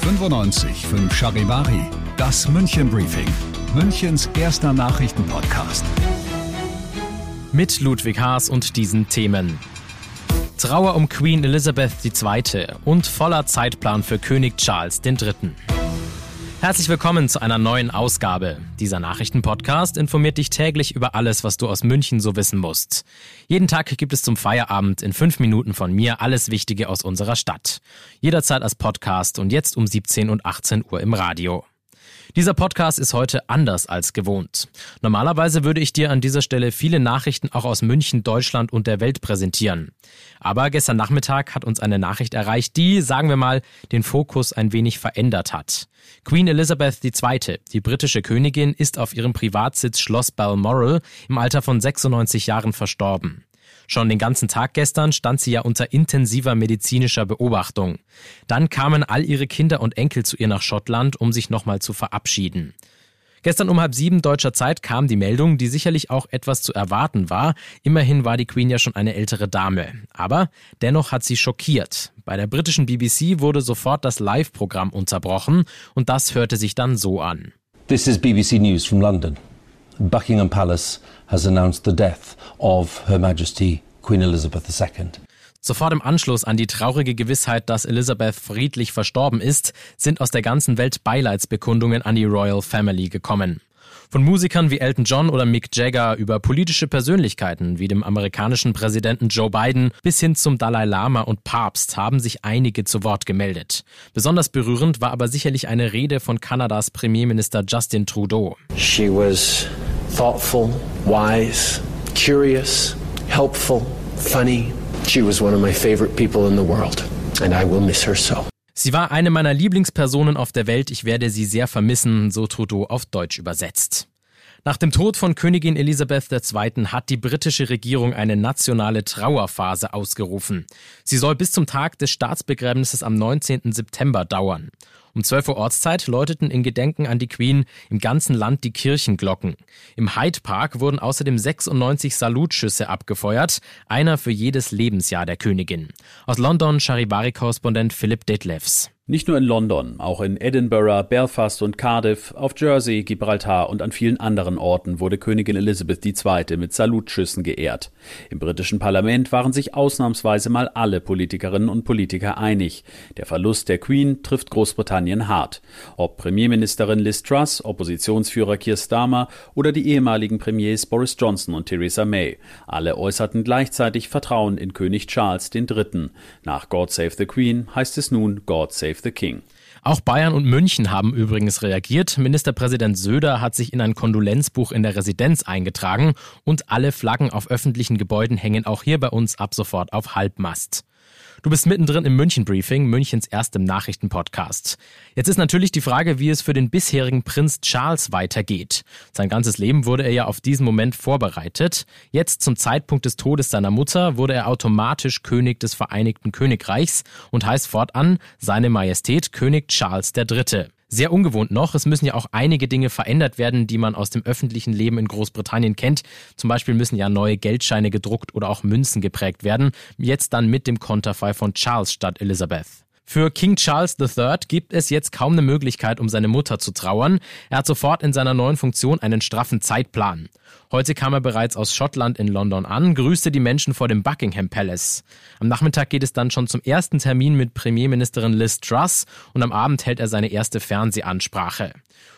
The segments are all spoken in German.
95 Charivari, das München Briefing, Münchens erster Nachrichtenpodcast. Mit Ludwig Haas und diesen Themen. Trauer um Queen Elizabeth II. und voller Zeitplan für König Charles III. Herzlich willkommen zu einer neuen Ausgabe. Dieser Nachrichtenpodcast informiert dich täglich über alles, was du aus München so wissen musst. Jeden Tag gibt es zum Feierabend in fünf Minuten von mir alles Wichtige aus unserer Stadt. Jederzeit als Podcast und jetzt um 17 und 18 Uhr im Radio. Dieser Podcast ist heute anders als gewohnt. Normalerweise würde ich dir an dieser Stelle viele Nachrichten auch aus München, Deutschland und der Welt präsentieren. Aber gestern Nachmittag hat uns eine Nachricht erreicht, die, sagen wir mal, den Fokus ein wenig verändert hat. Queen Elizabeth II., die britische Königin, ist auf ihrem Privatsitz Schloss Balmoral im Alter von 96 Jahren verstorben. Schon den ganzen Tag gestern stand sie ja unter intensiver medizinischer Beobachtung. Dann kamen all ihre Kinder und Enkel zu ihr nach Schottland, um sich nochmal zu verabschieden. Gestern um halb sieben deutscher Zeit kam die Meldung, die sicherlich auch etwas zu erwarten war. Immerhin war die Queen ja schon eine ältere Dame. Aber dennoch hat sie schockiert. Bei der britischen BBC wurde sofort das Live-Programm unterbrochen und das hörte sich dann so an. This is BBC News from London. Buckingham Palace has announced the death of Her Majesty Queen Elizabeth II. Sofort im Anschluss an die traurige Gewissheit, dass Elizabeth friedlich verstorben ist, sind aus der ganzen Welt Beileidsbekundungen an die Royal Family gekommen. Von Musikern wie Elton John oder Mick Jagger über politische Persönlichkeiten wie dem amerikanischen Präsidenten Joe Biden bis hin zum Dalai Lama und Papst haben sich einige zu Wort gemeldet. Besonders berührend war aber sicherlich eine Rede von Kanadas Premierminister Justin Trudeau. She was thoughtful, wise, curious, helpful, funny. She was one of my favorite people in the world and I will miss her so. Sie war eine meiner Lieblingspersonen auf der Welt. Ich werde sie sehr vermissen, so Trudeau auf Deutsch übersetzt. Nach dem Tod von Königin Elisabeth II. hat die britische Regierung eine nationale Trauerphase ausgerufen. Sie soll bis zum Tag des Staatsbegräbnisses am 19. September dauern. Um 12 Uhr Ortszeit läuteten in Gedenken an die Queen im ganzen Land die Kirchenglocken. Im Hyde Park wurden außerdem 96 Salutschüsse abgefeuert, einer für jedes Lebensjahr der Königin. Aus London Charivari-Korrespondent Philipp Detlefs. Nicht nur in London, auch in Edinburgh, Belfast und Cardiff, auf Jersey, Gibraltar und an vielen anderen Orten wurde Königin Elizabeth II. mit Salutschüssen geehrt. Im britischen Parlament waren sich ausnahmsweise mal alle Politikerinnen und Politiker einig. Der Verlust der Queen trifft Großbritannien hart. Ob Premierministerin Liz Truss, Oppositionsführer Keir Starmer oder die ehemaligen Premiers Boris Johnson und Theresa May. Alle äußerten gleichzeitig Vertrauen in König Charles III. Nach God Save the Queen heißt es nun God Save the King. Auch Bayern und München haben übrigens reagiert. Ministerpräsident Söder hat sich in ein Kondolenzbuch in der Residenz eingetragen und alle Flaggen auf öffentlichen Gebäuden hängen auch hier bei uns ab sofort auf Halbmast. Du bist mittendrin im München Briefing, Münchens erstem Nachrichtenpodcast. Jetzt ist natürlich die Frage, wie es für den bisherigen Prinz Charles weitergeht. Sein ganzes Leben wurde er ja auf diesen Moment vorbereitet. Jetzt zum Zeitpunkt des Todes seiner Mutter wurde er automatisch König des Vereinigten Königreichs und heißt fortan Seine Majestät König Charles III. Sehr ungewohnt noch. Es müssen ja auch einige Dinge verändert werden, die man aus dem öffentlichen Leben in Großbritannien kennt. Zum Beispiel müssen ja neue Geldscheine gedruckt oder auch Münzen geprägt werden. Jetzt dann mit dem Konterfei von Charles statt Elizabeth. Für King Charles III gibt es jetzt kaum eine Möglichkeit, um seine Mutter zu trauern. Er hat sofort in seiner neuen Funktion einen straffen Zeitplan. Heute kam er bereits aus Schottland in London an, grüßte die Menschen vor dem Buckingham Palace. Am Nachmittag geht es dann schon zum ersten Termin mit Premierministerin Liz Truss und am Abend hält er seine erste Fernsehansprache.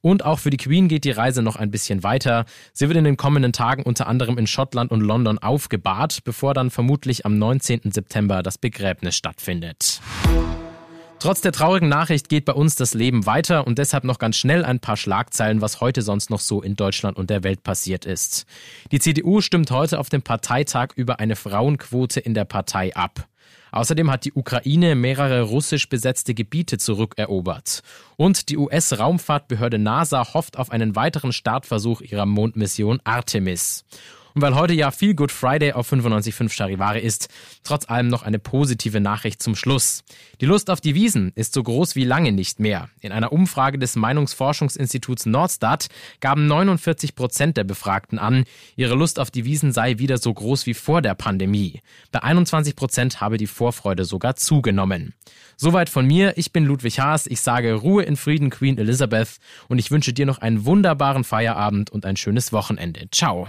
Und auch für die Queen geht die Reise noch ein bisschen weiter. Sie wird in den kommenden Tagen unter anderem in Schottland und London aufgebahrt, bevor dann vermutlich am 19. September das Begräbnis stattfindet. Trotz der traurigen Nachricht geht bei uns das Leben weiter und deshalb noch ganz schnell ein paar Schlagzeilen, was heute sonst noch so in Deutschland und der Welt passiert ist. Die CDU stimmt heute auf dem Parteitag über eine Frauenquote in der Partei ab. Außerdem hat die Ukraine mehrere russisch besetzte Gebiete zurückerobert. Und die US-Raumfahrtbehörde NASA hofft auf einen weiteren Startversuch ihrer Mondmission Artemis. Und weil heute ja viel Good Friday auf 95.5 Charivari ist, trotz allem noch eine positive Nachricht zum Schluss. Die Lust auf die Wiesen ist so groß wie lange nicht mehr. In einer Umfrage des Meinungsforschungsinstituts Nordstat gaben 49 Prozent der Befragten an, ihre Lust auf die Wiesen sei wieder so groß wie vor der Pandemie. Bei 21 Prozent habe die Vorfreude sogar zugenommen. Soweit von mir. Ich bin Ludwig Haas. Ich sage Ruhe in Frieden, Queen Elizabeth. Und ich wünsche dir noch einen wunderbaren Feierabend und ein schönes Wochenende. Ciao.